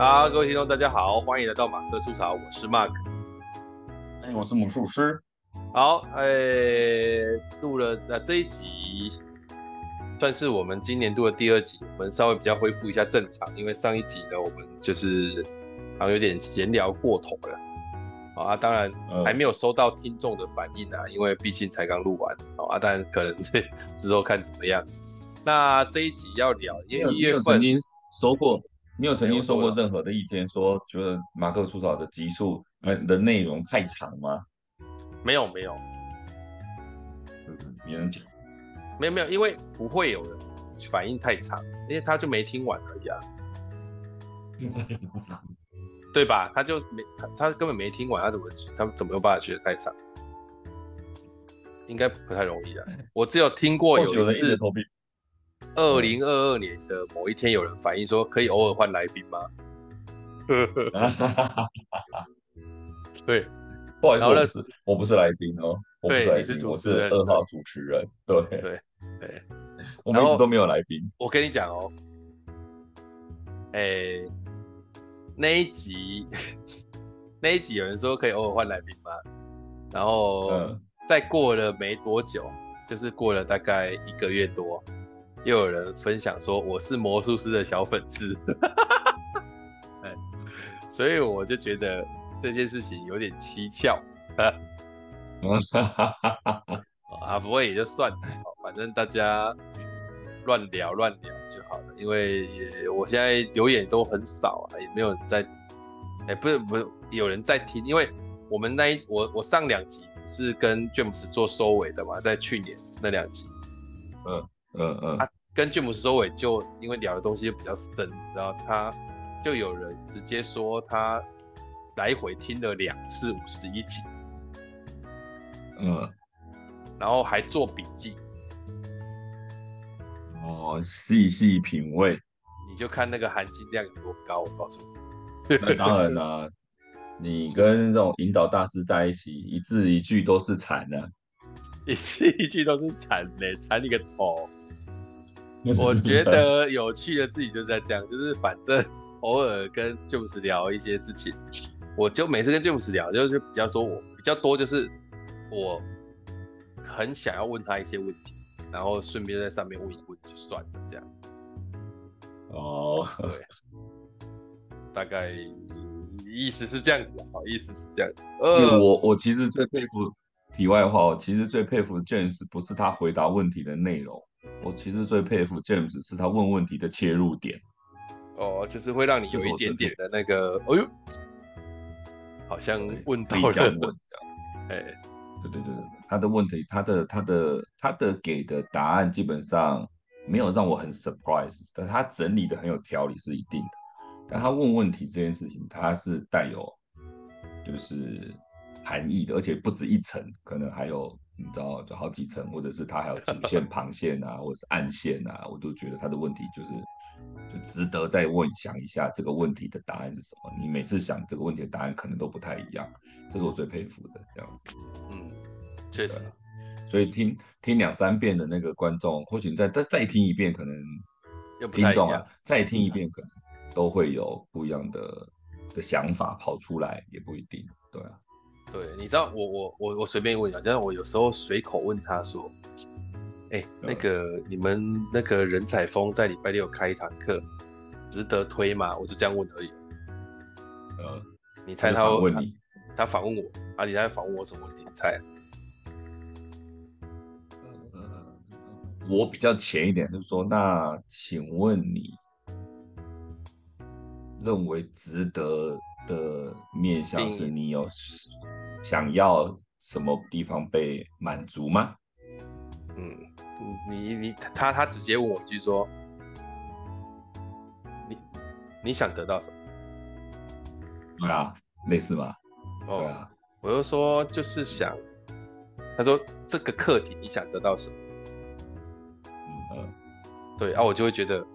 好，各位听众，大家好，欢迎来到马克出草，我是 Mark，哎，我是魔术师。好，哎，录了呃这一集，算是我们今年度的第二集，我们稍微比较恢复一下正常，因为上一集呢，我们就是好像有点闲聊过头了。好啊，当然还没有收到听众的反应啊，因为毕竟才刚录完。好啊，但可能这 之后看怎么样。那这一集要聊，因为一月份曾经说过。你有曾经说过任何的意见，说觉得马克出草的集数呃的内容太长吗？没有没有，嗯，别人讲，没有没有，因为不会有人反应太长，因为他就没听完而已啊，对吧？他就没他他根本没听完，他怎么他怎么有办法觉得太长？应该不太容易啊。我只有听过有一次。二零二二年的某一天，有人反映说可以偶尔换来宾吗？对，不好意思，我是我不是来宾哦，我不是来宾，你是主持人，我是二号主持人。对对对，对我们一直都没有来宾。我跟你讲哦，哎、欸，那一集 那一集有人说可以偶尔换来宾吗？然后再过了没多久，就是过了大概一个月多。又有人分享说我是魔术师的小粉丝，所以我就觉得这件事情有点蹊跷，啊，不过也就算了，反正大家乱聊乱聊就好了，因为我现在留言都很少啊，也没有人在，哎，不是不是有人在听，因为我们那一我我上两集是跟 James 做收尾的嘛，在去年那两集，嗯。嗯嗯，啊，跟詹姆斯收尾就因为聊的东西就比较深，然后他就有人直接说他来回听了两次五十一集，嗯，然后还做笔记，哦，细细品味，你就看那个含金量有多高，我告诉你。那当然啦、啊，你跟这种引导大师在一起，一字一句都是禅呢、啊，一字一句都是禅呢，禅你个头！我 觉得有趣的自己就在这样，就是反正 偶尔跟 James 聊一些事情，我就每次跟 James 聊，就是比较说我比较多，就是我很想要问他一些问题，然后顺便在上面问一问就算了，这样。哦，对，大概意思是这样子，好，意思是这样子。呃，我我其实最佩服，题外话，我其实最佩服 James 不是他回答问题的内容。我其实最佩服 James 是他问问题的切入点，哦，就是会让你有一点点的那个，哎呦，好像问到人问，哎，对对对，他的问题，他的他的他的给的答案基本上没有让我很 surprise，但他整理的很有条理是一定的，但他问问题这件事情，他是带有就是含义的，而且不止一层，可能还有。你知道，就好几层，或者是它还有主线、旁线啊，或者是暗线啊，我都觉得他的问题就是，就值得再问想一下这个问题的答案是什么。你每次想这个问题的答案可能都不太一样，这是我最佩服的这样子。嗯，确实。所以听听两三遍的那个观众，或许你再再再听一遍，可能听众啊再听一遍，可能都会有不一样的的想法跑出来，也不一定，对啊。对，你知道我我我我随便问一下，但我有时候随口问他说：“哎、欸，那个你们那个人才峰在礼拜六开一堂课，值得推吗？”我就这样问而已。呃，你猜他会问你？他反问我啊？你在反问我什么问题？你猜？呃，我比较浅一点，就是说，那请问你认为值得的面向是你有？想要什么地方被满足吗？嗯，你你他他直接问我一句说，你你想得到什么？对啊，类似吗？哦、对啊，我就说就是想，他说这个课题你想得到什么？嗯嗯，对啊，我就会觉得，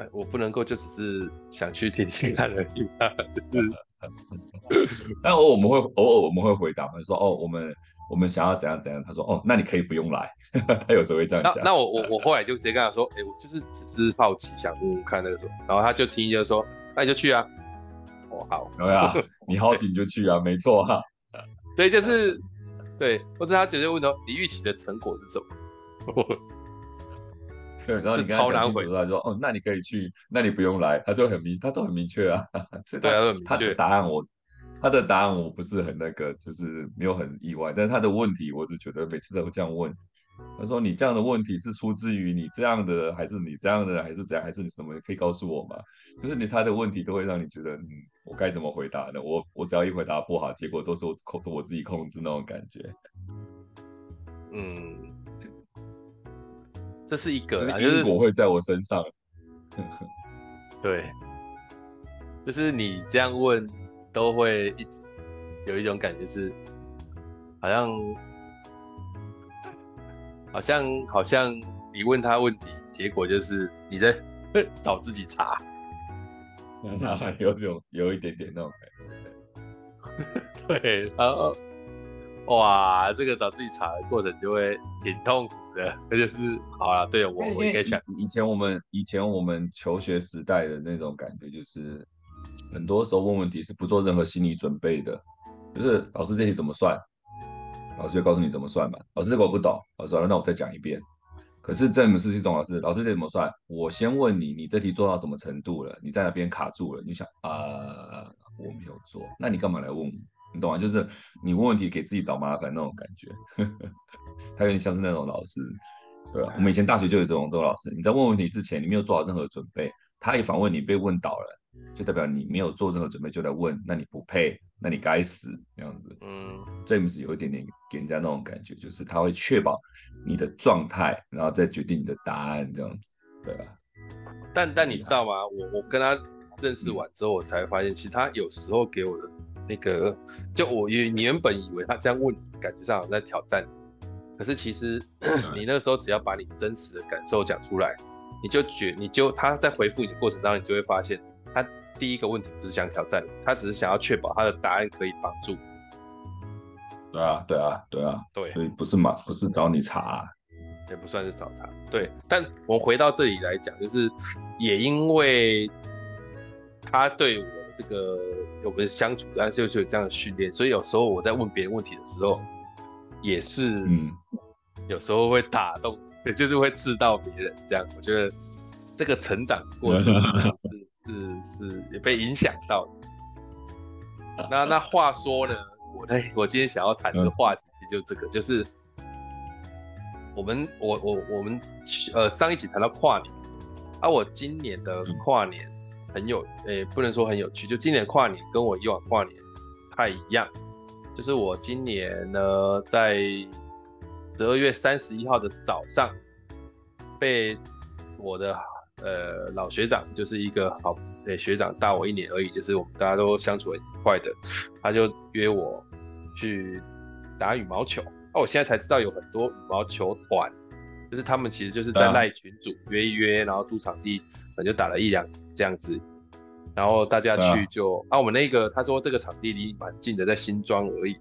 哎，我不能够就只是想去听听看而已嘛，就是。但偶尔我们会偶尔我们会回答，他说哦，我们我们想要怎样怎样。他说哦，那你可以不用来。他有时候会这样讲。那那我我我后来就直接跟他说，哎、欸，我就是只是好奇想问问看那个时候。然后他就听就说，那你就去啊。哦，好，对啊，你好奇你就去啊，没错哈、啊。所以就是，对，或者他直接问说，你预期的成果是什么？对，然后你跟他讲清楚，他说，哦，那你可以去，那你不用来，他就很明，他都很明确啊。所以他，的答案我，他的答案我不是很那个，就是没有很意外，但是他的问题，我就觉得每次都会这样问。他说：“你这样的问题是出自于你这样的，还是你这样的，还是怎样，还是你什么？可以告诉我吗？就是你他的问题都会让你觉得，嗯，我该怎么回答呢？我我只要一回答不好，结果都是我控制我自己控制那种感觉。嗯，这是一个，就是因果会在我身上。对，就是你这样问，都会一直有一种感觉是，好像。”好像好像你问他问题，结果就是你在 找自己茬，有种有一点点那种感觉。对，然后哇，这个找自己查的过程就会挺痛苦的。那就是好了，对我我应该想，以前我们以前我们求学时代的那种感觉，就是很多时候问问题是不做任何心理准备的，就是老师这题怎么算？老师就告诉你怎么算嘛。老师这个我不懂，老师说那我再讲一遍。可是这门是系统老师，老师这怎么算？我先问你，你这题做到什么程度了？你在那边卡住了，你想啊、呃，我没有做，那你干嘛来问我？你懂吗？就是你问问题给自己找麻烦那种感觉。他有点像是那种老师，对吧？我们以前大学就有这种这种老师，你在问问题之前，你没有做好任何准备，他一反问你被问倒了，就代表你没有做任何准备就来问，那你不配。那你该死这样子，嗯，James 有一点点给人家那种感觉，就是他会确保你的状态，然后再决定你的答案这样子，对吧？但但你知道吗？我我跟他认识完之后，我才发现，其实他有时候给我的那个，就我原你原本以为他这样问你，感觉上好像在挑战你，可是其实 你那个时候只要把你真实的感受讲出来，你就觉你就他在回复你的过程当中，你就会发现他。第一个问题不是想挑战你，他只是想要确保他的答案可以帮助。对啊，对啊，对啊，对，所以不是嘛，不是找你查啊，也不算是找茬。对，但我们回到这里来讲，就是也因为他对我的这个我们相处，但是又是有这样的训练，所以有时候我在问别人问题的时候，也是，嗯，有时候会打动，也就是会刺到别人。这样，我觉得这个成长过程 是。是是也被影响到的。那那话说呢，我呢，我今天想要谈的话题就这个，嗯、就是我们我我我们呃上一集谈到跨年，啊，我今年的跨年很有诶、欸，不能说很有趣，就今年跨年跟我以往跨年不太一样，就是我今年呢在十二月三十一号的早上被我的。呃，老学长就是一个好，对，学长大我一年而已，就是我们大家都相处很愉快的，他就约我去打羽毛球。哦，我现在才知道有很多羽毛球团，就是他们其实就是在赖群组约一约，然后租场地，可能就打了一两这样子，然后大家去就啊，我们那个他说这个场地离蛮近的，在新庄而已，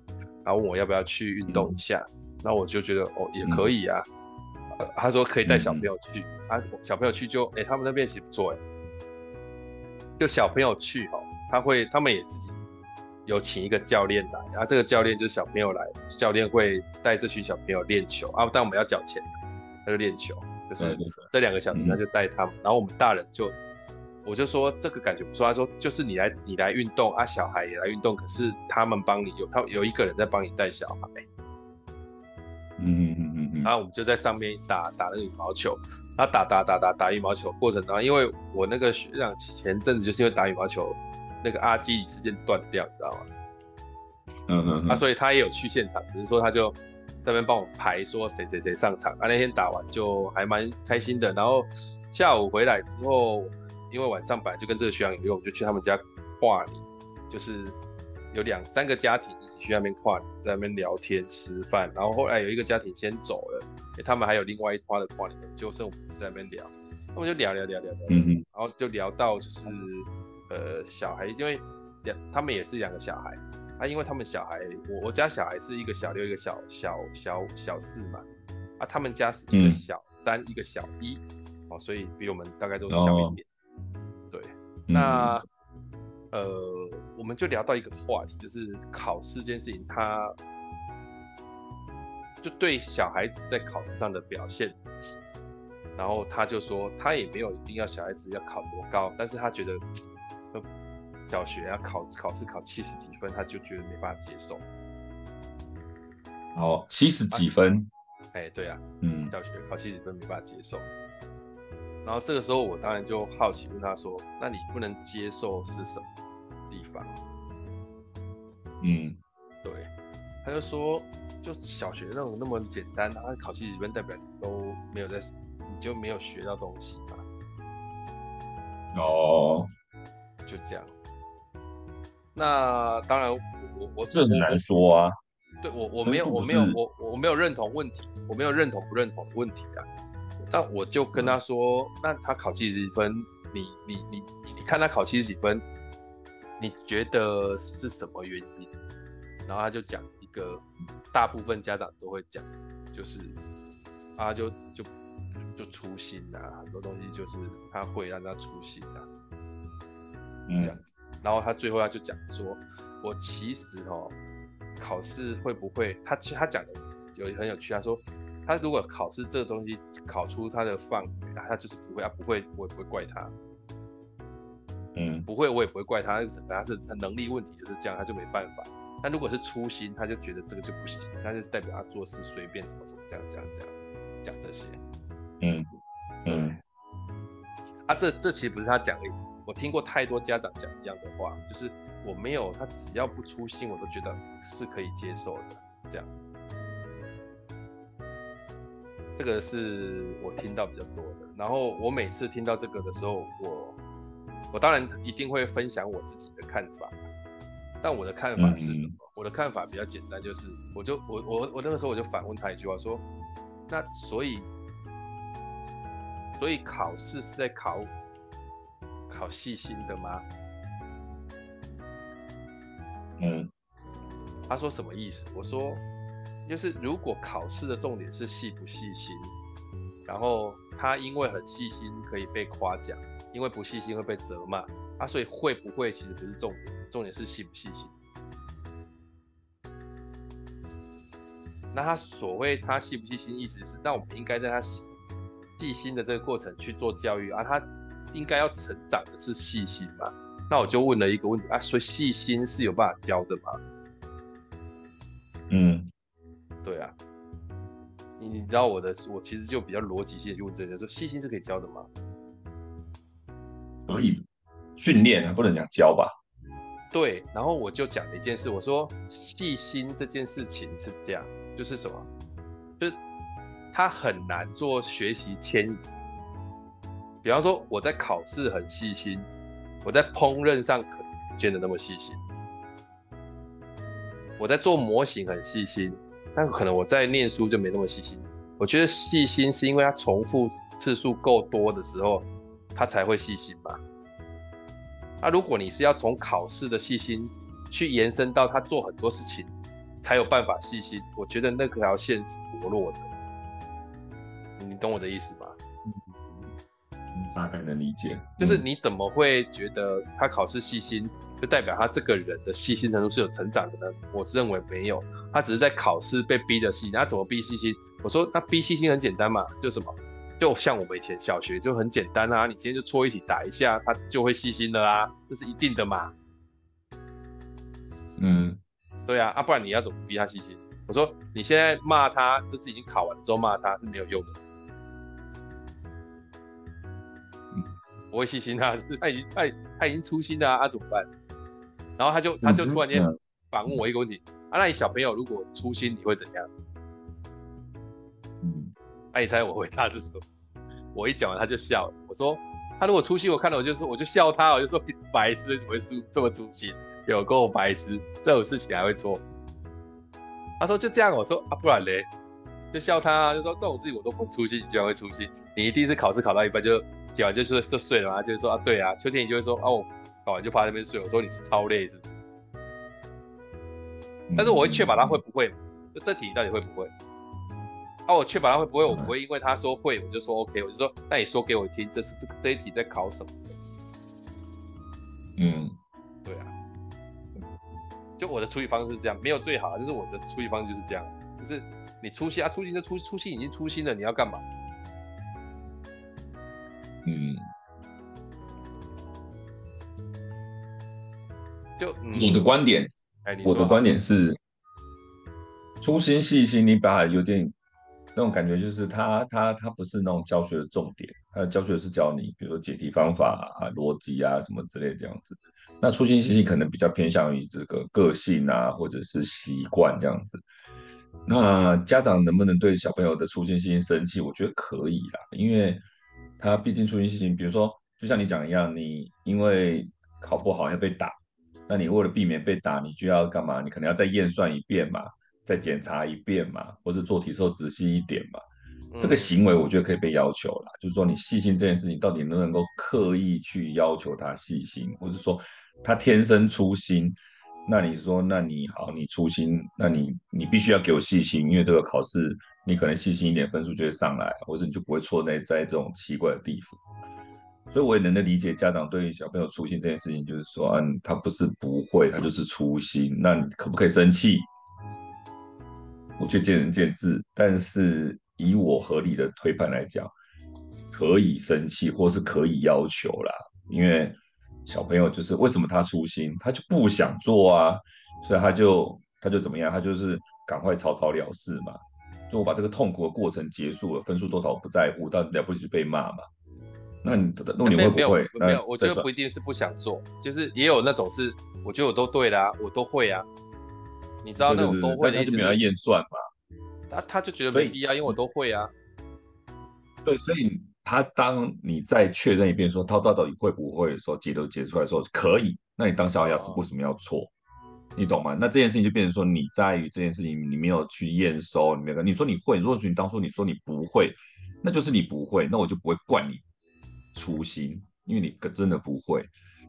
然后问我要不要去运动一下，那、嗯、我就觉得哦也可以啊。嗯他说可以带小朋友去，啊、小朋友去就，哎、欸，他们那边其实不错，哎，就小朋友去哦，他会，他们也自己有请一个教练来，然后这个教练就是小朋友来，教练会带这群小朋友练球啊，但我们要缴钱，他就练球，就是这两个小时他就带他们，嗯、然后我们大人就，我就说这个感觉不错，他说就是你来你来运动啊，小孩也来运动，可是他们帮你有他有一个人在帮你带小孩。嗯嗯嗯嗯嗯，然后我们就在上面打打那个羽毛球，然后打打打打打羽毛球过程当中，因为我那个学长前阵子就是因为打羽毛球那个阿基里斯腱断掉，你知道吗？嗯嗯，啊，所以他也有去现场，只是说他就在那边帮我排说谁谁谁上场，啊，那天打完就还蛮开心的，然后下午回来之后，因为晚上本来就跟这个学长有约，我们就去他们家跨年，就是。有两三个家庭一起去那边跨年，在那边聊天吃饭，然后后来有一个家庭先走了，欸、他们还有另外一团的跨年，就剩我们在那边聊，他们就聊聊聊聊聊，嗯嗯，然后就聊到就是呃小孩，因为两他们也是两个小孩，啊，因为他们小孩，我我家小孩是一个小六一个小小小小四嘛，啊，他们家是一个小三、嗯、一个小一，哦，所以比我们大概都小一点，那。嗯呃，我们就聊到一个话题，就是考试这件事情，他就对小孩子在考试上的表现，然后他就说，他也没有一定要小孩子要考多高，但是他觉得，呃，小学要考考试考七十几分，他就觉得没办法接受。哦，七十几分，哎、欸，对啊，嗯，小学考七十几分没办法接受。然后这个时候，我当然就好奇问他说：“那你不能接受是什么地方？”嗯，对，他就说：“就小学那种那么简单，他考七十几分代表你都没有在，你就没有学到东西嘛。”哦，就这样。那当然我，我我这很难说啊。对我我没有我没有我我没有认同问题，我没有认同不认同的问题啊。那我就跟他说，嗯、那他考七十几分，你你你你你看他考七十几分，你觉得是什么原因？然后他就讲一个，大部分家长都会讲，就是他就就就粗心啊，很多东西就是他会让他粗心啊，嗯，这样子。然后他最后他就讲说，我其实哦，考试会不会？他其实他讲的有很有趣，他说。他如果考试这个东西考出他的范围，他就是不会啊，不会，我也不会怪他。嗯，不会，我也不会怪他，他是他能力问题就是这样，他就没办法。但如果是粗心，他就觉得这个就不行，那就是代表他做事随便怎么怎么这样这样这样讲这些。嗯嗯，啊，这这其实不是他讲的，我听过太多家长讲一样的话，就是我没有他只要不粗心，我都觉得是可以接受的，这样。这个是我听到比较多的，然后我每次听到这个的时候，我我当然一定会分享我自己的看法，但我的看法是什么？嗯、我的看法比较简单，就是我就我我我那个时候我就反问他一句话说，那所以所以考试是在考考细心的吗？嗯，他说什么意思？我说。就是如果考试的重点是细不细心，然后他因为很细心可以被夸奖，因为不细心会被责骂，啊，所以会不会其实不是重点，重点是细不细心。那他所谓他细不细心，意思是，那我们应该在他细心的这个过程去做教育啊，他应该要成长的是细心嘛？那我就问了一个问题啊，所以细心是有办法教的吗？嗯。对啊，你你知道我的，我其实就比较逻辑性，就问这些，说细心是可以教的吗？可以训练啊，不能讲教吧？对，然后我就讲了一件事，我说细心这件事情是这样，就是什么？就是他很难做学习迁移。比方说我在考试很细心，我在烹饪上可能不见得那么细心，我在做模型很细心。但可能我在念书就没那么细心。我觉得细心是因为他重复次数够多的时候，他才会细心吧。那如果你是要从考试的细心去延伸到他做很多事情才有办法细心，我觉得那条线是薄弱的。你懂我的意思吗？嗯，大概能理解。就是你怎么会觉得他考试细心？就代表他这个人的细心程度是有成长的呢？我认为没有，他只是在考试被逼的细心。他怎么逼细心？我说那逼细心很简单嘛，就什么，就像我们以前小学就很简单啊，你今天就搓一题打一下，他就会细心的啦，这是一定的嘛。嗯，对啊，啊不然你要怎么逼他细心？我说你现在骂他，就是已经考完之后骂他是没有用的。嗯，不会细心啊，就是他已经他他已经粗心了啊，啊怎么办？然后他就他就突然间反问我一个问题、嗯、啊，那你小朋友如果粗心，你会怎样？嗯，那、啊、你猜我回答是什么？我一讲完他就笑了。我说他如果粗心，我看到我就是我就笑他，我就说你白痴怎么会粗这么粗心？有够白痴，这种事情还会做？他说就这样。我说啊，不然嘞，就笑他啊，就说这种事情我都不粗心，你居然会粗心？你一定是考试考到一半就讲完就是就睡了嘛？就是说啊，对啊，秋天你就会说哦。考完就趴在那边睡。我说你是超累是不是？但是我会确保他会不会，就这题到底会不会？啊，我确保他会不会，我不会因为他说会，我就说 OK，我就说那你说给我听，这是这这一题在考什么？嗯，对啊，就我的处理方式是这样，没有最好，就是我的处理方式就是这样，就是你粗心啊，粗心就粗粗心已经粗心了，你要干嘛？嗯，就、嗯、你的观点，哎，我的观点是，粗心细心，你把它有点。那种感觉就是他他他不是那种教学的重点，他的教学是教你，比如说解题方法啊、逻辑啊什么之类这样子。那粗心细心可能比较偏向于这个个性啊，或者是习惯这样子。那家长能不能对小朋友的粗心细心生气？我觉得可以啦，因为他毕竟粗心细心。比如说，就像你讲一样，你因为考不好要被打，那你为了避免被打，你就要干嘛？你可能要再验算一遍嘛。再检查一遍嘛，或者做题时候仔细一点嘛。这个行为我觉得可以被要求啦，就是说你细心这件事情到底能不能够刻意去要求他细心，或是说他天生粗心，那你说那你好，你粗心，那你你必须要给我细心，因为这个考试你可能细心一点，分数就会上来，或者你就不会错在在这种奇怪的地方。所以我也能够理解家长对于小朋友粗心这件事情，就是说，嗯，他不是不会，他就是粗心，那你可不可以生气？我却见仁见智，但是以我合理的推判来讲，可以生气或是可以要求啦。因为小朋友就是为什么他粗心，他就不想做啊，所以他就他就怎么样，他就是赶快草草了事嘛。就我把这个痛苦的过程结束了，分数多少我不在乎，但了不起就被骂嘛。那你那你会不会？没有，没有，我觉得不一定是不想做，就是也有那种是，我觉得我都对啦，我都会啊。你知道那种都会，他就没有验算嘛？他他就觉得没必要，因为我都会啊。对，所以他当你再确认一遍说他到底会不会的时候，解都解出来的时候可以，那你当小孩是为什么要错？哦、你懂吗？那这件事情就变成说你在于这件事情你没有去验收，你没有，你说你会，如果说你当初你说你不会，那就是你不会，那我就不会怪你粗心，因为你真的不会。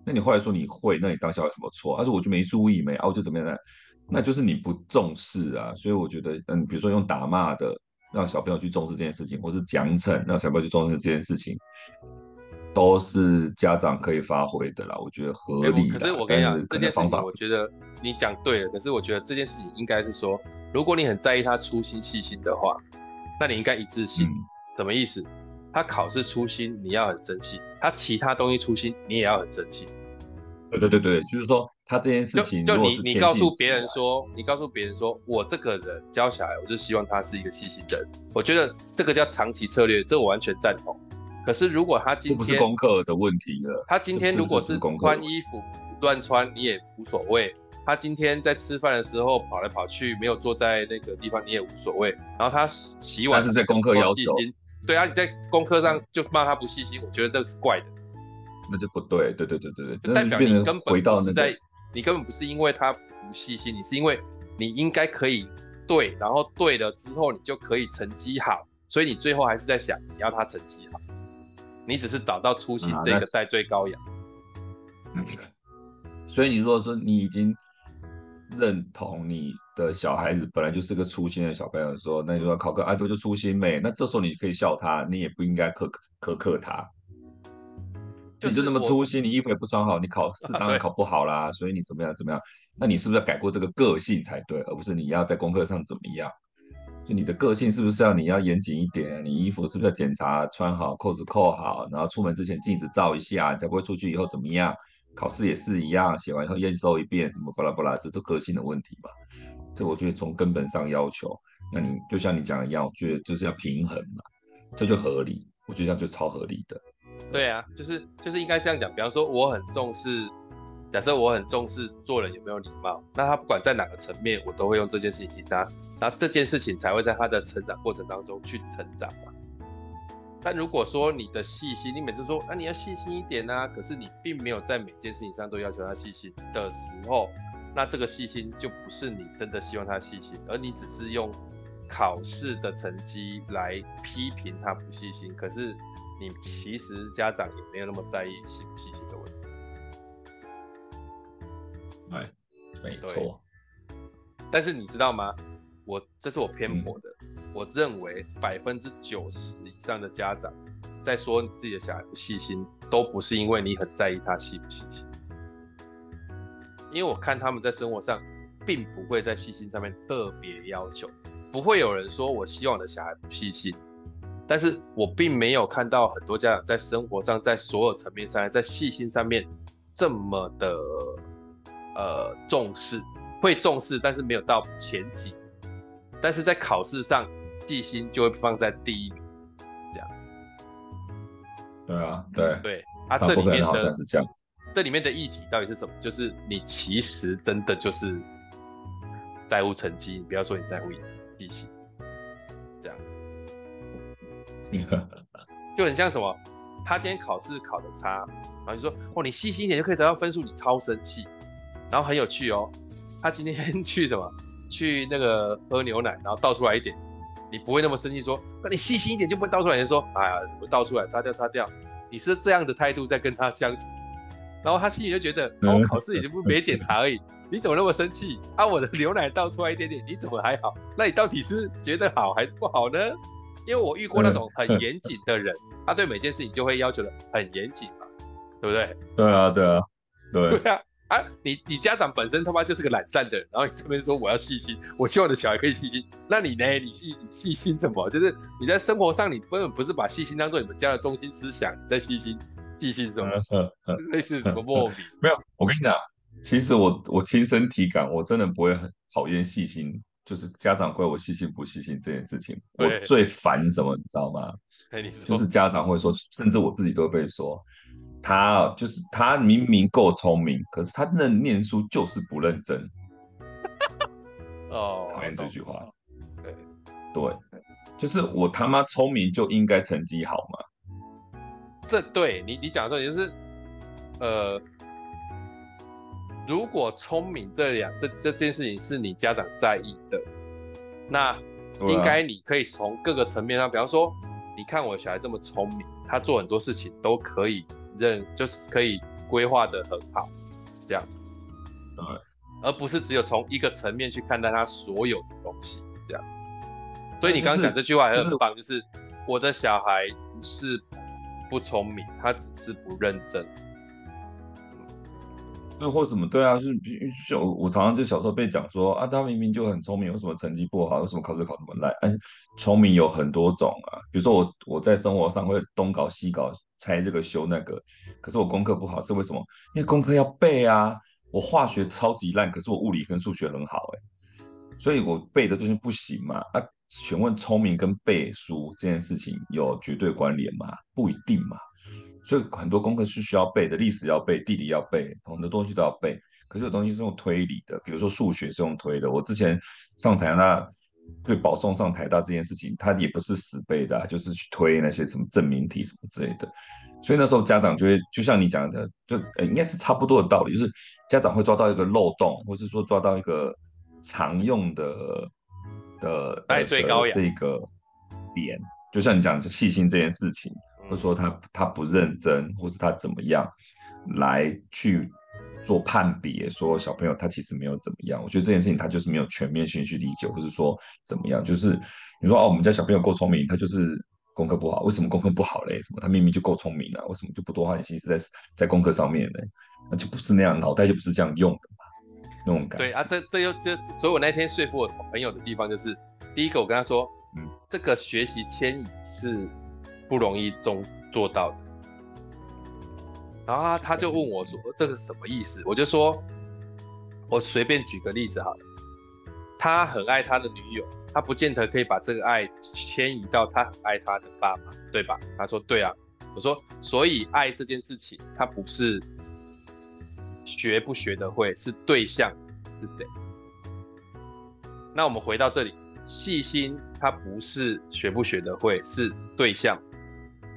那你后来说你会，那你当下有什么错？他说我就没注意没啊，我就怎么样呢？那就是你不重视啊，所以我觉得，嗯，比如说用打骂的让小朋友去重视这件事情，或是奖惩让小朋友去重视这件事情，都是家长可以发挥的啦，我觉得合理的。可是我跟你讲，这件事情我觉得你讲对了，可是我觉得这件事情应该是说，如果你很在意他粗心细心的话，那你应该一致性。嗯、什么意思？他考试粗心，你要很生气；他其他东西粗心，你也要很生气。对对对对，就是说他这件事情，就你你告诉别人说，你告诉别人说，我这个人教小孩，我就希望他是一个细心的人。我觉得这个叫长期策略，这我完全赞同。可是如果他今天不是功课的问题了，他今天如果是穿衣服乱穿，你也无所谓。他今天在吃饭的时候跑来跑去，没有坐在那个地方，你也无所谓。然后他洗碗，他是在功课要求，对啊，你在功课上就骂他不细心，我觉得这是怪的。那就不对，对对对对对，就代表你根本回到那在，你根本不是因为他不细心，你是因为你应该可以对，然后对了之后你就可以成绩好，所以你最后还是在想你要他成绩好，你只是找到初心这个代罪羔羊。嗯，所以你如果说你已经认同你的小孩子本来就是个粗心的小朋友说，那你说考个爱对就粗心呗，那这时候你可以笑他，你也不应该苛苛刻他。你就那么粗心，你衣服也不穿好，你考 试当然考不好啦。啊、所以你怎么样怎么样？那你是不是要改过这个个性才对，而不是你要在功课上怎么样？就你的个性是不是要你要严谨一点？你衣服是不是要检查穿好，扣子扣好，然后出门之前镜子照一下，才不会出去以后怎么样？考试也是一样，写完以后验收一遍，什么巴拉巴拉，这都个性的问题嘛。这我觉得从根本上要求，那你就像你讲的一样，我觉得就是要平衡嘛，这就合理，我觉得这样就超合理的。对啊，就是就是应该这样讲。比方说，我很重视，假设我很重视做人有没有礼貌，那他不管在哪个层面，我都会用这件事情提他，然后这件事情才会在他的成长过程当中去成长嘛。但如果说你的细心，你每次说那你要细心一点啊，可是你并没有在每件事情上都要求他细心的时候，那这个细心就不是你真的希望他细心，而你只是用考试的成绩来批评他不细心，可是。你其实家长也没有那么在意细不细心的问题。哎，没错。但是你知道吗？我这是我偏颇的。嗯、我认为百分之九十以上的家长在说你自己的小孩不细心，都不是因为你很在意他细不细心。因为我看他们在生活上，并不会在细心上面特别要求，不会有人说我希望我的小孩不细心，但是我并没有看到很多家长在生活上，在所有层面上，在细心上面这么的呃重视，会重视，但是没有到前几，但是在考试上细心就会放在第一名，这样。对啊，对对，啊，这里面的是这样。这里面的议题到底是什么？就是你其实真的就是在乎成绩，你不要说你在乎细心，这样，就很像什么？他今天考试考的差，然后你说哦，你细心一点就可以得到分数，你超生气。然后很有趣哦，他今天 去什么？去那个喝牛奶，然后倒出来一点，你不会那么生气，说那你细心一点就不会倒出来。你说哎呀，怎么倒出来？擦掉擦掉。你是这样的态度在跟他相处。然后他心里就觉得，我、哦、考试已经不没检查而已，你怎么那么生气？啊，我的牛奶倒出来一点点，你怎么还好？那你到底是觉得好还是不好呢？因为我遇过那种很严谨的人，他对每件事情就会要求的很严谨嘛，对不对？对啊，对啊，对。对啊，啊，你你家长本身他妈就是个懒散的人，然后你这边说我要细心，我希望我的小孩可以细心，那你呢？你细你细心什么？就是你在生活上，你根本不是把细心当做你们家的中心思想，你在细心。细心什么？类似什么莫名？没有，我跟你讲，其实我我亲身体感，我真的不会很讨厌细心，就是家长怪我细心不细心这件事情。我最烦什么，你知道吗？就是家长会说，甚至我自己都会被说，他就是他明明够聪明，可是他认念书就是不认真。哦，讨厌这句话。对对，就是我他妈聪明就应该成绩好嘛。这对你，你讲的这里就是，呃，如果聪明这两这这件事情是你家长在意的，那应该你可以从各个层面上，比方说，你看我小孩这么聪明，他做很多事情都可以认，就是可以规划的很好，这样，对，而不是只有从一个层面去看待他所有的东西，这样。所以你刚刚讲这句话还很棒，就是我的小孩不是。不聪明，他只是不认真。那或什么？对啊，就是就我常常就小时候被讲说啊，他明明就很聪明，为什么成绩不好？为什么考试考那么烂？哎，聪明有很多种啊。比如说我我在生活上会东搞西搞，猜这个修那个，可是我功课不好是为什么？因为功课要背啊。我化学超级烂，可是我物理跟数学很好哎，所以我背的东西不行嘛啊。请问聪明跟背书这件事情有绝对关联吗？不一定嘛。所以很多功课是需要背的，历史要背，地理要背，很多东西都要背。可是有东西是用推理的，比如说数学是用推的。我之前上台大被保送上台大这件事情，他也不是死背的，就是去推那些什么证明题什么之类的。所以那时候家长就会，就像你讲的，就呃应该是差不多的道理，就是家长会抓到一个漏洞，或是说抓到一个常用的。的代罪羔羊这个点，就像你讲，就细心这件事情，或者说他他不认真，或是他怎么样来去做判别，说小朋友他其实没有怎么样。我觉得这件事情他就是没有全面性去理解，或是说怎么样，就是你说哦，我们家小朋友够聪明，他就是功课不好，为什么功课不好嘞？什么他明明就够聪明啊，为什么就不多花点心思在在功课上面呢？那就不是那样，脑袋就不是这样用的。那种感觉对啊，这这又这，所以我那天说服我朋友的地方就是，第一个我跟他说，嗯，这个学习迁移是不容易中做到的。然后他他就问我说，这个什么意思？我就说，我随便举个例子好了，他很爱他的女友，他不见得可以把这个爱迁移到他很爱他的爸爸，对吧？他说对啊。我说，所以爱这件事情，它不是。学不学得会是对象是谁？那我们回到这里，细心他不是学不学得会，是对象。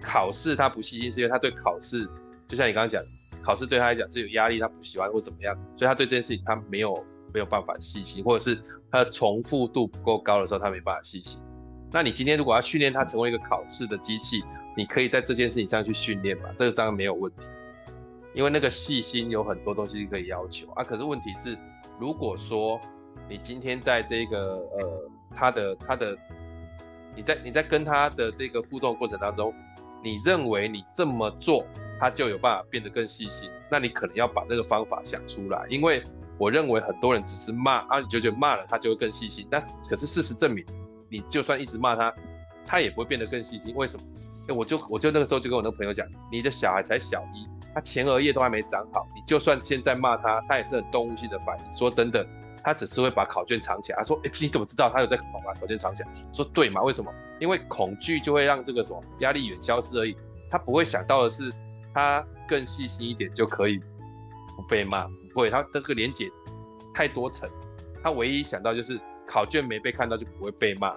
考试他不细心，是因为他对考试，就像你刚刚讲，考试对他来讲是有压力，他不喜欢或怎么样，所以他对这件事情他没有没有办法细心，或者是他的重复度不够高的时候，他没办法细心。那你今天如果要训练他成为一个考试的机器，你可以在这件事情上去训练嘛？这个当然没有问题。因为那个细心有很多东西可以要求啊，可是问题是，如果说你今天在这个呃他的他的，你在你在跟他的这个互动过程当中，你认为你这么做他就有办法变得更细心，那你可能要把这个方法想出来，因为我认为很多人只是骂啊，你就觉得骂了他就会更细心。但可是事实证明，你就算一直骂他，他也不会变得更细心。为什么？欸、我就我就那个时候就跟我那个朋友讲，你的小孩才小一，他前额叶都还没长好，你就算现在骂他，他也是很动物性的反应。说真的，他只是会把考卷藏起来。他说：“哎、你怎么知道他有在考把考卷藏起来？”说对嘛？为什么？因为恐惧就会让这个什么压力远消失而已。他不会想到的是，他更细心一点就可以不被骂。不会，他的这个连结太多层，他唯一想到就是考卷没被看到就不会被骂，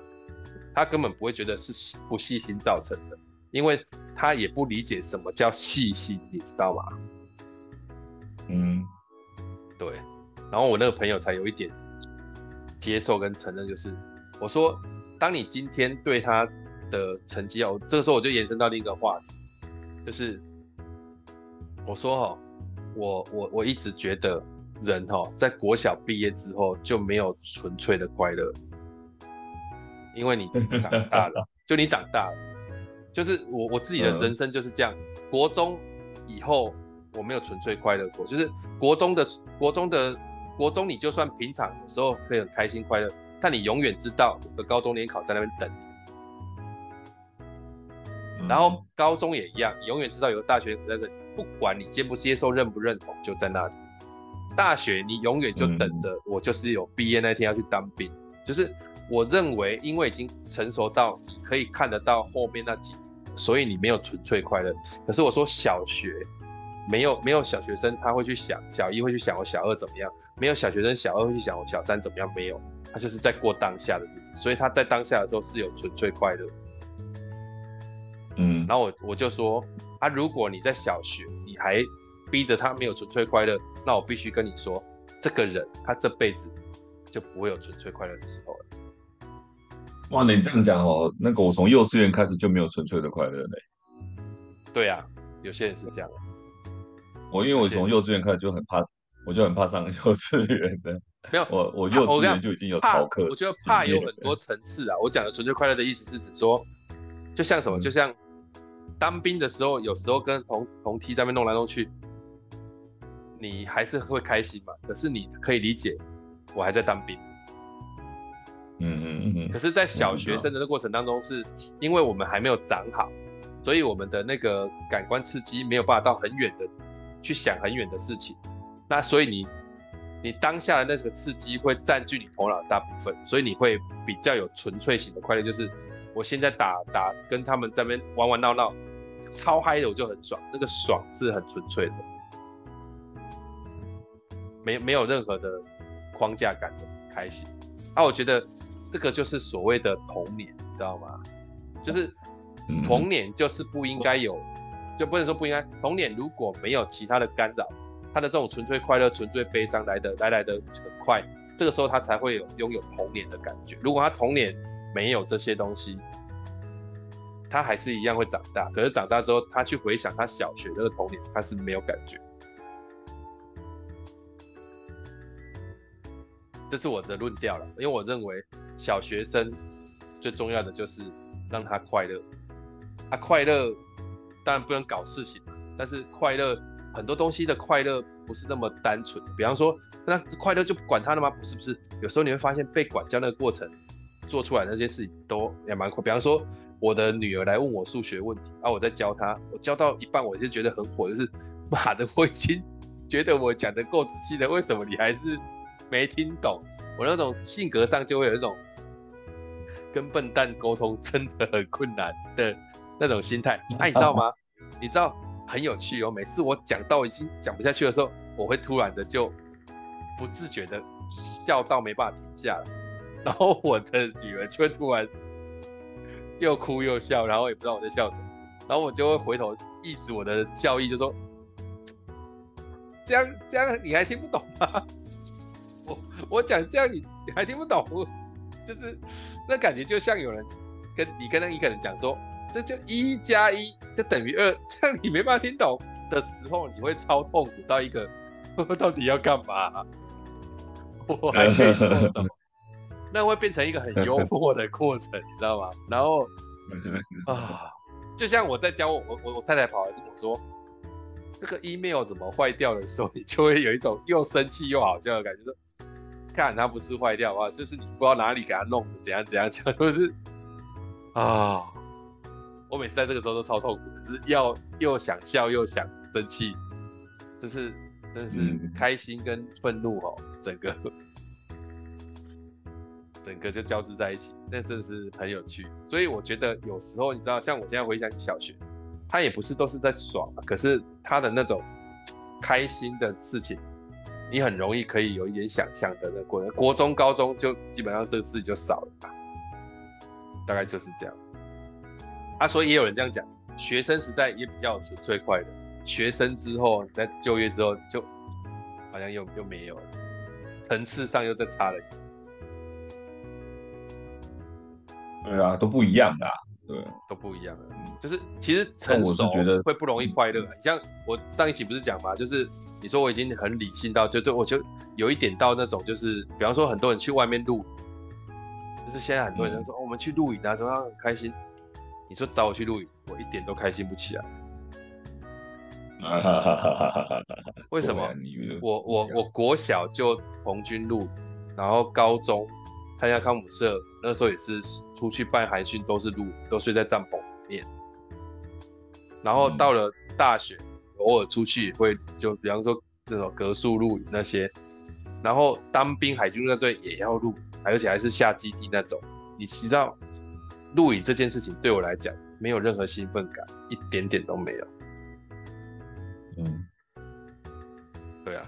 他根本不会觉得是不细心造成的，因为他也不理解什么叫细心，你知道吗？嗯，对。然后我那个朋友才有一点接受跟承认，就是我说，当你今天对他的成绩哦，这个时候我就延伸到另一个话题，就是我说哦。我我我一直觉得人哈，在国小毕业之后就没有纯粹的快乐，因为你长大了，就你长大了，就是我我自己的人生就是这样。国中以后我没有纯粹快乐过，就是国中的国中的国中，你就算平常有时候可以很开心快乐，但你永远知道有个高中联考在那边等你，然后高中也一样，你永远知道有个大学在这里。不管你接不接受、认不认同，就在那里。大学你永远就等着，我就是有毕业那天要去当兵。嗯、就是我认为，因为已经成熟到你可以看得到后面那几年，所以你没有纯粹快乐。可是我说小学没有没有小学生他会去想，小一会去想我小二怎么样，没有小学生小二会去想我小三怎么样，没有，他就是在过当下的日子，所以他在当下的时候是有纯粹快乐。嗯，然后我我就说。啊，如果你在小学，你还逼着他没有纯粹快乐，那我必须跟你说，这个人他这辈子就不会有纯粹快乐的时候了。哇，你这样讲哦，那个我从幼稚园开始就没有纯粹的快乐嘞。对啊，有些人是这样。我因为我从幼稚园开始就很怕，我就很怕上幼稚园的。没有，我我幼稚园就已经有逃课。我觉得怕有很多层次啊。我讲的纯粹快乐的意思是指说，就像什么，嗯、就像。当兵的时候，有时候跟同同梯在那边弄来弄去，你还是会开心嘛？可是你可以理解，我还在当兵。嗯嗯嗯。可是，在小学生的那过程当中，是因为我们还没有长好，所以我们的那个感官刺激没有办法到很远的去想很远的事情。那所以你你当下的那个刺激会占据你头脑的大部分，所以你会比较有纯粹型的快乐，就是我现在打打跟他们在那边玩玩闹闹。超嗨的我就很爽，那个爽是很纯粹的，没没有任何的框架感的开心。啊，我觉得这个就是所谓的童年，你知道吗？就是童年就是不应该有，就不能说不应该。童年如果没有其他的干扰，他的这种纯粹快乐、纯粹悲伤来的来来的很快，这个时候他才会有拥有童年的感觉。如果他童年没有这些东西，他还是一样会长大，可是长大之后，他去回想他小学那个童年，他是没有感觉。这是我的论调了，因为我认为小学生最重要的就是让他快乐。他快乐当然不能搞事情，但是快乐很多东西的快乐不是那么单纯。比方说，那快乐就不管他了吗？不是不是，有时候你会发现被管教那个过程。做出来那些事情都也蛮快，比方说我的女儿来问我数学问题，啊，我在教她，我教到一半我就觉得很火，就是妈的，我已经觉得我讲得够仔细了，为什么你还是没听懂？我那种性格上就会有一种跟笨蛋沟通真的很困难的那种心态，那、啊、你知道吗？你知道很有趣哦，每次我讲到已经讲不下去的时候，我会突然的就不自觉的笑到没办法停下来。然后我的女儿就会突然又哭又笑，然后也不知道我在笑什么，然后我就会回头抑制我的笑意，就说：“ 这样这样你还听不懂吗？我我讲这样你你还听不懂？就是那感觉就像有人跟你跟那一个人讲说，这就一加一就等于二，这样你没办法听懂的时候，你会超痛苦到一个 到底要干嘛？我还可以做什么？”那会变成一个很幽 默的过程，你知道吗？然后 啊，就像我在教我我我太太跑来跟我说，这个 email 怎么坏掉的时候，你就会有一种又生气又好笑的感觉，说看它不是坏掉啊，就是你不知道哪里给它弄的，怎样怎样 讲，就是啊，我每次在这个时候都超痛苦的，就是要又想笑又想生气，就是真的是开心跟愤怒哦，整个。整个就交织在一起，那真的是很有趣。所以我觉得有时候你知道，像我现在回想起小学，他也不是都是在爽，可是他的那种开心的事情，你很容易可以有一点想象的那过程。国中、高中就基本上这个事就少了吧，大概就是这样。啊，所以也有人这样讲，学生时代也比较纯粹快乐，学生之后在就业之后就好像又又没有了，层次上又再差了一点。对啊，都不一样的，对，都不一样的。就是其实成熟会不容易快乐。你像我上一期不是讲嘛，就是你说我已经很理性到，就对我就有一点到那种，就是比方说很多人去外面露营，就是现在很多人都说、嗯哦、我们去露营啊，怎么样很开心。你说找我去露营，我一点都开心不起来。为什么？我我我国小就红军露，然后高中。参加康姆社，那时候也是出去办寒训，都是露，都睡在帐篷里面。然后到了大学，嗯、偶尔出去也会，就比方说这种格数露营那些。然后当兵海军陆战队也要露，而且还是下基地那种。你知道，露营这件事情对我来讲没有任何兴奋感，一点点都没有。嗯，对啊。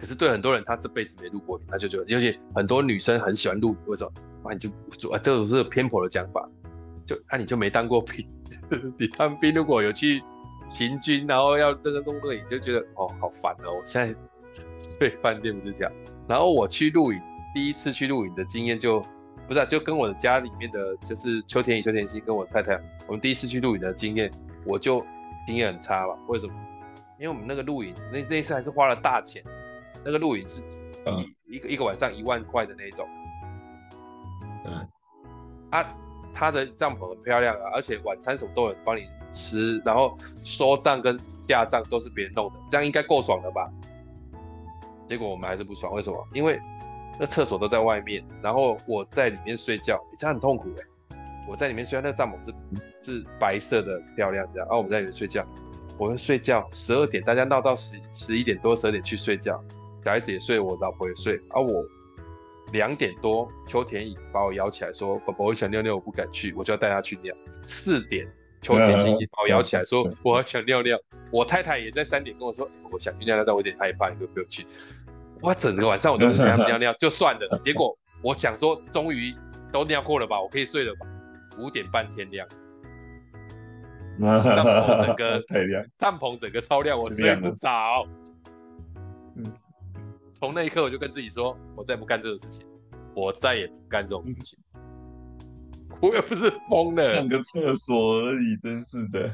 可是对很多人，他这辈子没露过营，他就觉得，尤其很多女生很喜欢露营，为什么？啊，你就做啊，这种是偏颇的讲法，就啊，你就没当过兵，你当兵如果有去行军，然后要这个弄个营，就觉得哦，好烦哦。我现在睡饭店不是这样。然后我去露营，第一次去露营的经验就不是、啊，就跟我的家里面的就是秋田与秋田心跟我太太，我们第一次去露营的经验，我就经验很差吧？为什么？因为我们那个露营那那次还是花了大钱。那个露营是一一个一个晚上一万块的那种，嗯，啊，他的帐篷很漂亮啊，而且晚餐什么都有帮你吃，然后收帐跟架帐都是别人弄的，这样应该够爽了吧？结果我们还是不爽，为什么？因为那厕所都在外面，然后我在里面睡觉，这样很痛苦哎、我在里面睡觉，那个帐篷是是白色的漂亮这样，然后我们在里面睡觉，我们睡觉十二点，大家闹到十十一点多十二点去睡觉。小孩子也睡，我老婆也睡，啊、我两点多，邱田乙把我摇起来说：“宝宝，我想尿尿，我不敢去，我就要带他去尿。”四点，邱田心一把我摇起来说：“我想尿尿。”我太太也在三点跟我说：“我想去尿尿，但我有点害怕，你可不会去？”我整个晚上我都是陪他们尿尿，就算了。结果我想说，终于都尿过了吧，我可以睡了吧？五点半天亮，帐篷整个太亮，帐篷整个超亮，我睡不着。嗯。从那一刻，我就跟自己说，我再不干这种事情，我再也不干这种事情。我又不是疯了，上个厕所而已，真是的。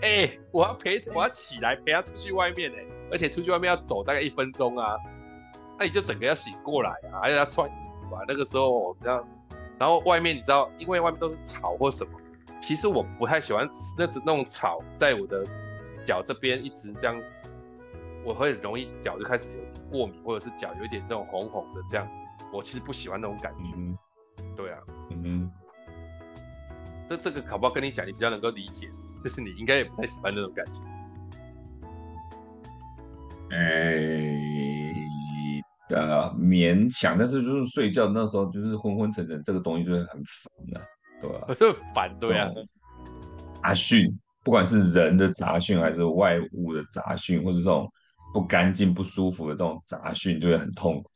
哎、欸，我要陪，我要起来陪他出去外面呢，而且出去外面要走大概一分钟啊，那你就整个要醒过来啊，还要穿衣服啊。那个时候我这样，然后外面你知道，因为外面都是草或什么，其实我不太喜欢那只那种草在我的脚这边一直这样，我会很容易脚就开始有。过敏，或者是脚有一点这种红红的，这样我其实不喜欢那种感觉。嗯，对啊，嗯哼，这这个考不好跟你讲，你比较能够理解，就是你应该也不太喜欢那种感觉。哎、欸，呃，勉强，但是就是睡觉那时候就是昏昏沉沉，这个东西就是很烦的、啊，对吧、啊？很烦，对啊。杂讯，不管是人的杂讯还是外物的杂讯，或者这种。不干净、不舒服的这种杂讯就会很痛苦。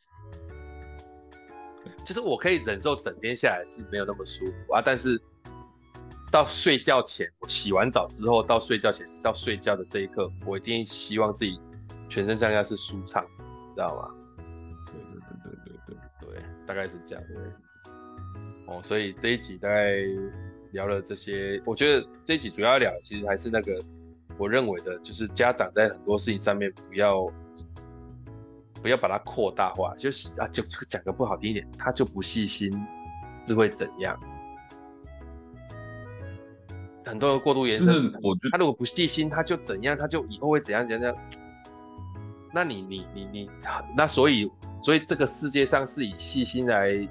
其实我可以忍受整天下来是没有那么舒服啊，但是到睡觉前，我洗完澡之后到睡觉前到睡觉的这一刻，我一定希望自己全身上下是舒畅，知道吗？对对对对对对对，大概是这样。对。哦，所以这一集大概聊了这些，我觉得这一集主要聊其实还是那个。我认为的就是家长在很多事情上面不要不要把它扩大化，就是啊，就讲个不好听一点，他就不细心是会怎样？很多人过度延伸。我他如果不细心，他就怎样，他就以后会怎样怎样。那你你你你，那所以所以这个世界上是以细心来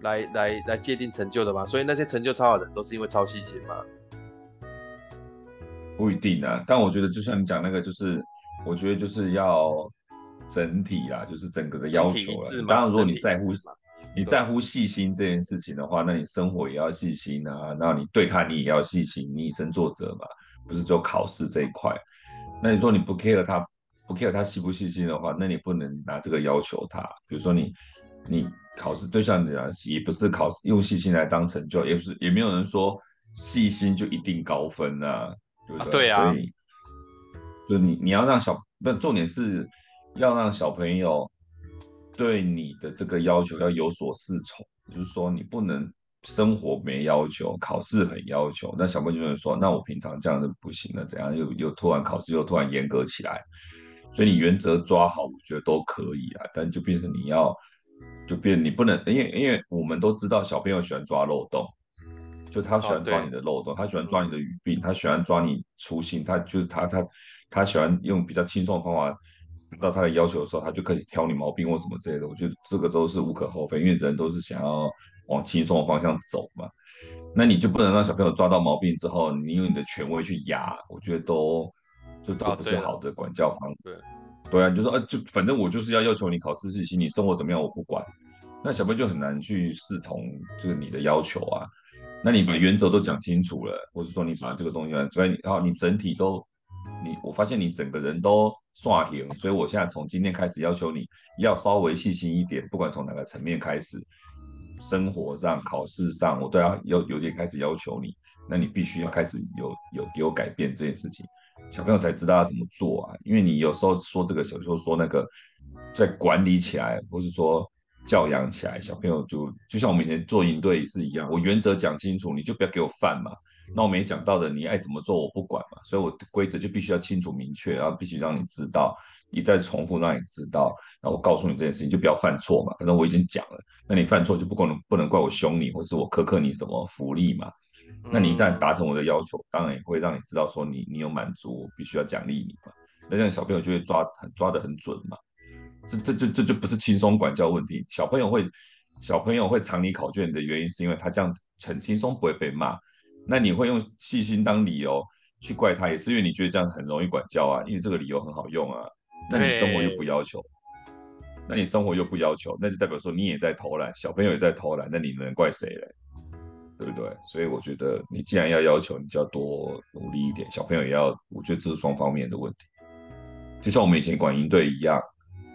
来来来界定成就的嘛？所以那些成就超好的人都是因为超细心吗？不一定啊，但我觉得就像你讲那个，就是我觉得就是要整体啦，就是整个的要求啦。当然，如果你在乎你在乎细心这件事情的话，那你生活也要细心啊。那你对他你也要细心，你以身作则嘛，不是只有考试这一块。那你说你不 care 他，不 care 他细不细心的话，那你不能拿这个要求他。比如说你你考试对象讲，也不是考试用细心来当成就，也不是也没有人说细心就一定高分啊。对不对？啊对啊，所以就你你要让小不重点是要让小朋友对你的这个要求要有所适从，就是说你不能生活没要求，考试很要求，那小朋友就会说，那我平常这样子不行了，怎样又又突然考试又突然严格起来，所以你原则抓好，我觉得都可以啊，但就变成你要就变你不能，因为因为我们都知道小朋友喜欢抓漏洞。就他喜欢抓你的漏洞，哦、他喜欢抓你的语病，他喜欢抓你粗心，他就是他他他喜欢用比较轻松的方法到他的要求的时候，他就开始挑你毛病或什么之类的。我觉得这个都是无可厚非，因为人都是想要往轻松的方向走嘛。那你就不能让小朋友抓到毛病之后，你用你的权威去压，我觉得都就都不是好的管教方法。对，对啊，你就说，呃，就反正我就是要要求你考试细心，你生活怎么样我不管。那小朋友就很难去视同就是你的要求啊。那你把原则都讲清楚了，或是说你把这个东西，所以然后你整体都，你我发现你整个人都刷型，所以我现在从今天开始要求你要稍微细心一点，不管从哪个层面开始，生活上、考试上，我都要有有点开始要求你，那你必须要开始有有给我改变这件事情，小朋友才知道要怎么做啊，因为你有时候说这个，小时候说那个，在管理起来，或是说。教养起来，小朋友就就像我们以前做营队是一样，我原则讲清楚，你就不要给我犯嘛。那我没讲到的，你爱怎么做我不管嘛。所以我的规则就必须要清楚明确，然后必须让你知道，一再重复让你知道，然后我告诉你这件事情就不要犯错嘛。反正我已经讲了，那你犯错就不可能不能怪我凶你，或是我苛刻你什么福利嘛。那你一旦达成我的要求，当然也会让你知道说你你有满足，我必须要奖励你嘛。那这样小朋友就会抓很抓得很准嘛。这这这这就不是轻松管教问题，小朋友会小朋友会藏你考卷的原因，是因为他这样很轻松不会被骂。那你会用细心当理由去怪他，也是因为你觉得这样很容易管教啊，因为这个理由很好用啊。那你生活又不要求，那你生活又不要求，那就代表说你也在偷懒，小朋友也在偷懒，那你能怪谁嘞？对不对？所以我觉得你既然要要求，你就要多努力一点，小朋友也要，我觉得这是双方面的问题。就像我们以前管营队一样。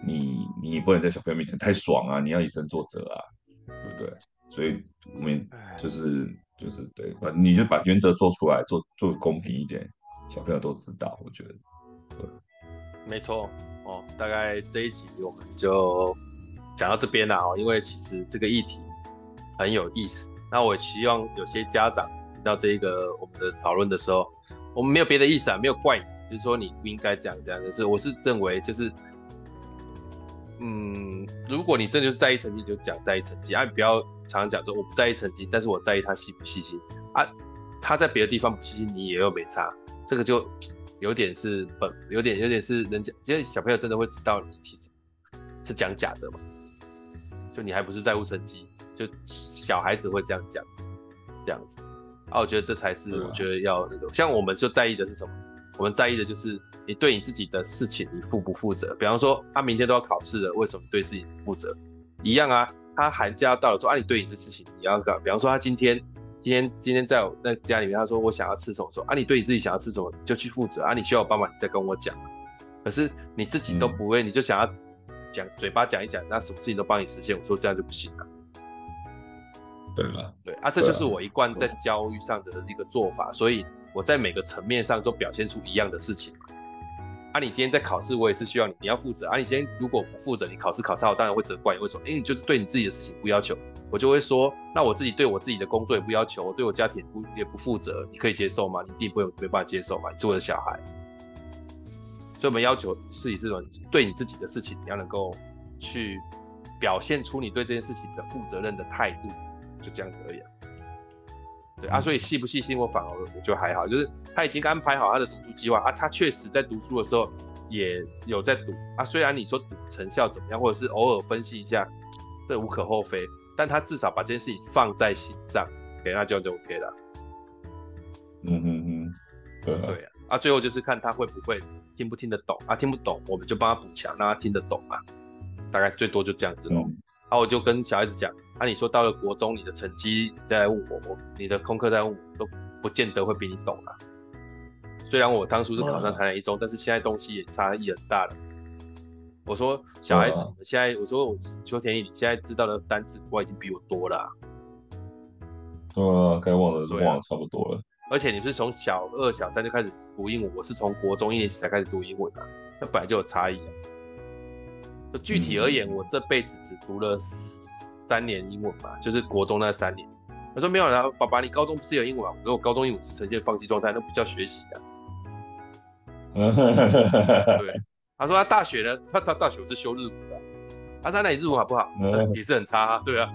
你你不能在小朋友面前太爽啊！你要以身作则啊，对不对？所以我们就是就是对，你就把原则做出来，做做公平一点，小朋友都知道。我觉得，对，没错哦。大概这一集我们就讲到这边了哦，因为其实这个议题很有意思。那我希望有些家长听到这一个我们的讨论的时候，我们没有别的意思啊，没有怪你，只是说你不应该这样这样。就是我是认为就是。嗯，如果你真的就是在意成绩，就讲在意成绩啊，你不要常常讲说我不在意成绩，但是我在意他细不细心啊。他在别的地方不细心，你也有没差，这个就有点是本，有点有点是人家，其实小朋友真的会知道你其实是讲假的嘛。就你还不是在乎成绩，就小孩子会这样讲，这样子啊，我觉得这才是我觉得要那个，像我们就在意的是什么？我们在意的就是。你对你自己的事情，你负不负责？比方说，他明天都要考试了，为什么对事情不负责？一样啊，他寒假到了说，啊，你对你这事情你要干？比方说，他今天今天今天在我那家里面，他说我想要吃什么，说啊，你对你自己想要吃什么，你就去负责啊，你需要我帮忙，你再跟我讲。可是你自己都不会，嗯、你就想要讲嘴巴讲一讲，那什么事情都帮你实现，我说这样就不行了。对了，对啊，这就是我一贯在教育上的一个做法，所以我在每个层面上都表现出一样的事情。啊，你今天在考试，我也是希望你你要负责。啊，你今天如果不负责，你考试考差，我当然会责怪你。为什么？因为你就是对你自己的事情不要求，我就会说，那我自己对我自己的工作也不要求，我对我家庭也不也不负责，你可以接受吗？你一定不会没办法接受吗？你是我的小孩，所以我们要求是以这种对你自己的事情，你要能够去表现出你对这件事情的负责任的态度，就这样子而已。对啊，所以细不细心我反而我觉得还好，就是他已经安排好他的读书计划啊，他确实在读书的时候也有在读啊。虽然你说读成效怎么样，或者是偶尔分析一下，这无可厚非，但他至少把这件事情放在心上，给他就就 OK 了。嗯嗯嗯，对啊，对啊，啊，最后就是看他会不会听不听得懂啊，听不懂我们就帮他补强，让他听得懂啊，大概最多就这样子喽。嗯然后我就跟小孩子讲，啊，你说到了国中，你的成绩再来问我，我你的功课再问我，都不见得会比你懂啊。虽然我当初是考上台南一中，但是现在东西也差异很大了。我说小孩子，你们现在，我说我邱田义，你现在知道的单词我已经比我多了。呃，该忘的都忘了差不多了。而且你不是从小二、小三就开始读英文，我是从国中一年级才开始读英文啊，那本来就有差异啊。具体而言，嗯、我这辈子只读了三年英文嘛，就是国中那三年。他说没有啦，爸爸，你高中不是有英文吗？我说我高中英文是呈现放弃状态，那不叫学习啊。对，他说他大学呢，他他大学是修日文的，他说那你日文好不好？嗯、也是很差啊，对啊。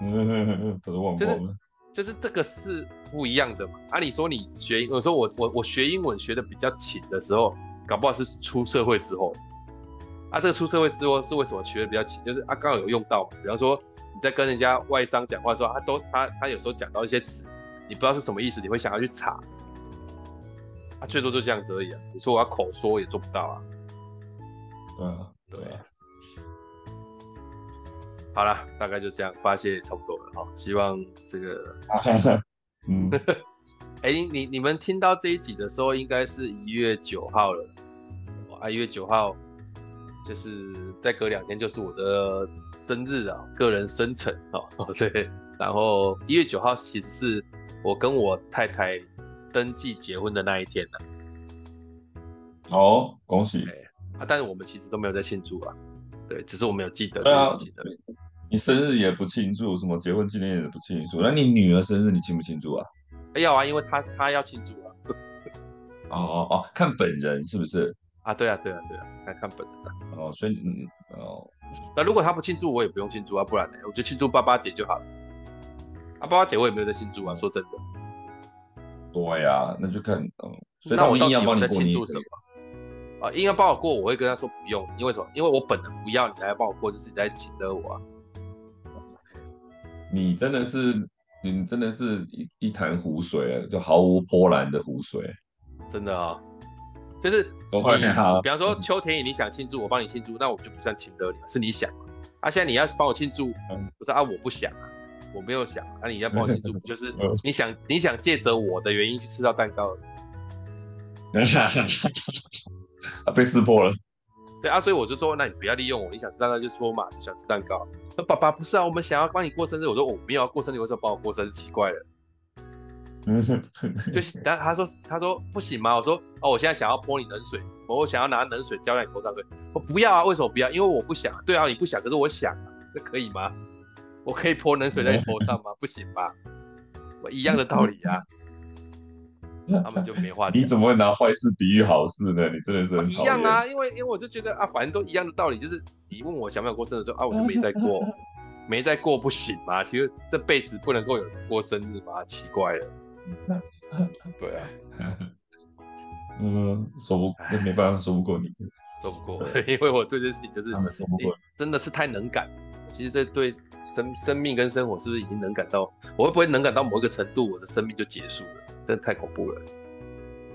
嗯，都是忘光了。就是就是这个是不一样的嘛。啊，你说你学，我说我我我学英文学的比较勤的时候，搞不好是出社会之后。啊，这个出社会之后是为什么学的比较勤？就是啊，刚好有用到嘛。比方说你在跟人家外商讲话的时候，他都他他有时候讲到一些词，你不知道是什么意思，你会想要去查。啊，最多就这样子而已啊。你说我要口说也做不到啊。嗯，对。好了，大概就这样，发泄也差不多了哈。希望这个，嗯，哎、欸，你你们听到这一集的时候，应该是一月九号了。啊，一月九号。就是再隔两天就是我的生日啊，个人生辰哦，对，然后一月九号其实是我跟我太太登记结婚的那一天呢。哦，恭喜！啊，但是我们其实都没有在庆祝啊，对，只是我没有记得这件事情的。你生日也不庆祝，什么结婚纪念也不庆祝，那你女儿生日你庆不庆祝啊？要啊，因为她她要庆祝啊。哦哦哦，看本人是不是？啊，对啊，对啊，对啊，来看本人的哦，所以嗯哦，那如果他不庆祝，我也不用庆祝啊，不然呢，我就庆祝爸爸节就好了。啊，爸爸节我也没有在庆祝啊，说真的。对呀，那就看嗯，所以那我硬要帮你在庆祝什么？啊，硬要帮我过，我会跟他说不用，因为什么？因为我本人不要你来帮我过，就是你在请了我啊。你真的是，你真的是一一潭湖水啊，就毫无波澜的湖水，真的啊。就是我会好，比方说秋田野，你想庆祝，我帮你庆祝，那我就不算请得你，是你想。啊，现在你要帮我庆祝，不是啊，我不想啊，我没有想，那、啊、你要帮我庆祝，就是你想你想借着我的原因去吃到蛋糕。啊，被识破了。对啊，所以我就说，那你不要利用我，你想吃蛋糕就说嘛，你想吃蛋糕。那爸爸不是啊，我们想要帮你过生日，我说我没有要过生日，为什么帮我过生日？奇怪了。嗯，就然后他说他说不行吗？我说哦，我现在想要泼你冷水，我想要拿冷水浇在你头上，对，我不要啊，为什么不要？因为我不想。对啊，你不想，可是我想啊，这可以吗？我可以泼冷水在你头上吗？不行吧？我一样的道理啊。他们就没话讲。你怎么会拿坏事比喻好事呢？你真的是很。一样啊，因为因为我就觉得啊，反正都一样的道理，就是你问我想不想过生日，就啊，我就没再过，没再过不行吗？其实这辈子不能够有人过生日吗？奇怪了。对啊，嗯，说不，没办法，说不过你，说不过，因为我对这事情就是，他们说不过，真的是太能感。其实这对生生命跟生活是不是已经能感到？我会不会能感到某一个程度，我的生命就结束了？真的太恐怖了。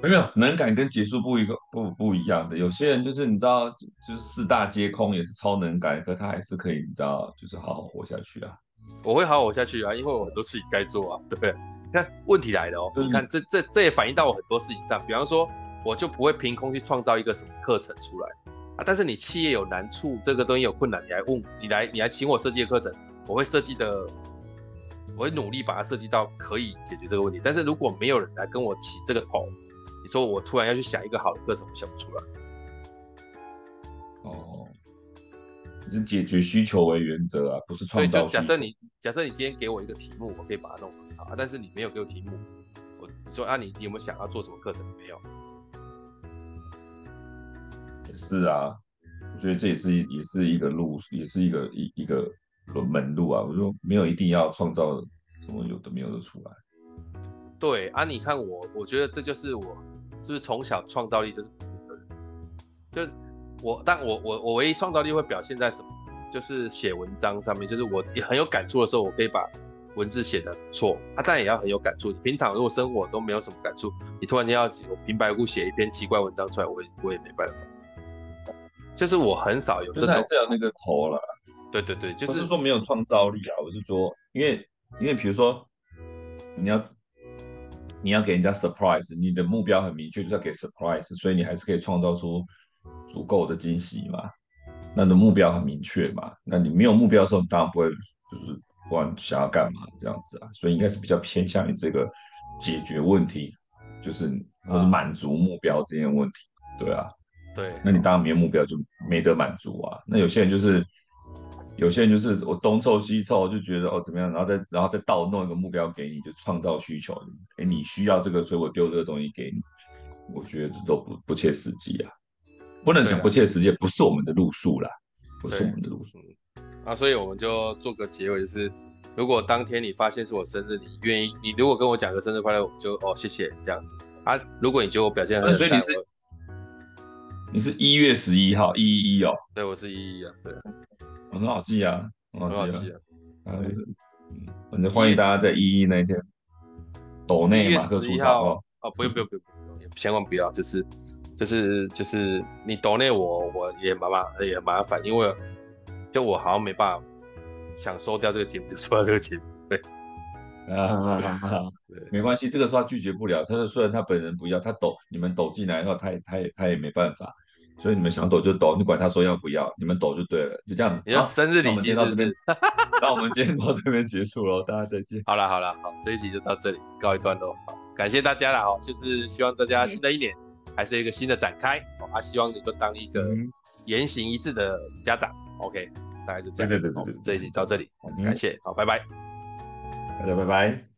没有，能感跟结束不一个不不一样的。有些人就是你知道，就是四大皆空，也是超能感，可他还是可以，你知道，就是好好活下去啊。我会好好活下去啊，因为我很多事情该做啊，对不对？看问题来了哦，你看这这这也反映到我很多事情上，比方说我就不会凭空去创造一个什么课程出来啊，但是你企业有难处，这个东西有困难，你来问，你来你来请我设计的课程，我会设计的，我会努力把它设计到可以解决这个问题。但是如果没有人来跟我起这个头，你说我突然要去想一个好的课程，我想不出来。哦，你是解决需求为原则啊，不是创造。假设你假设你今天给我一个题目，我可以把它弄完。啊！但是你没有给我题目，我说啊你，你你有没有想要做什么课程？没有。也是啊，我觉得这也是也是一个路，也是一个一一个门路啊。我说没有一定要创造什么有的没有的出来。对啊，你看我，我觉得这就是我是不是从小创造力就是，就我，但我我我唯一创造力会表现在什么？就是写文章上面，就是我也很有感触的时候，我可以把文字写的不错啊，但也要很有感触。你平常如果生活都没有什么感触，你突然间要我平白无故写一篇奇怪文章出来，我也我也没办法。就是我很少有这种，就是有那个头了。对对对，就是，是说没有创造力啊，我是说，因为因为比如说你要。你要给人家 surprise，你的目标很明确，就是要给 surprise，所以你还是可以创造出足够的惊喜嘛。那你的目标很明确嘛，那你没有目标的时候，当然不会就是不管想要干嘛这样子啊。所以应该是比较偏向于这个解决问题，就是或者满足目标这件问题，对啊，对。那你当然没有目标就没得满足啊。那有些人就是。有些人就是我东凑西凑，就觉得哦怎么样，然后再然后再倒弄一个目标给你，就创造需求。哎，你需要这个，所以我丢这个东西给你。我觉得这都不不切实际啊，不能讲不切实际，不是我们的路数啦，不是我们的路数。啊，所以我们就做个结尾，就是如果当天你发现是我生日，你愿意，你如果跟我讲个生日快乐，我就哦谢谢这样子啊。如果你觉得我表现很，所以你是你是一月十一号一一一哦，对，我是一一啊，对。很好记啊，很好记啊。嗯，反正欢迎大家在一一那一天，抖内马克出场哦。哦，不用不用不用，千万不要，就是就是就是你抖内我，我也麻麻也麻烦，因为就我好像没办法想收掉这个节目，就收掉这个节目。对，啊，没关系，这个说他拒绝不了。他说虽然他本人不要，他抖你们抖进来的话，他也他也他也没办法。所以你们想抖就抖，你管他说要不要，你们抖就对了，就这样。你要生日礼金到这边，那我们今天到这边结束了，大家再见。好了好了，好，这一集就到这里告一段落。好，感谢大家了哦，就是希望大家新的一年还是一个新的展开哦，啊，希望你能够当一个言行一致的家长。OK，大概就这样。对对对对，这一集到这里，感谢，好，拜拜，大家拜拜。